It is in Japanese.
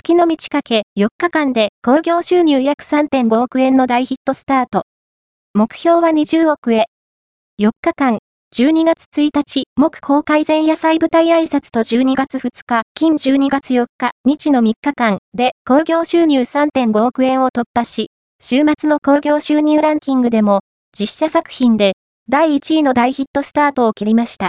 月の満ち欠け4日間で興行収入約3.5億円の大ヒットスタート。目標は20億へ。4日間、12月1日、木公開前夜祭舞台挨拶と12月2日、金12月4日、日の3日間で興行収入3.5億円を突破し、週末の興行収入ランキングでも、実写作品で第1位の大ヒットスタートを切りました。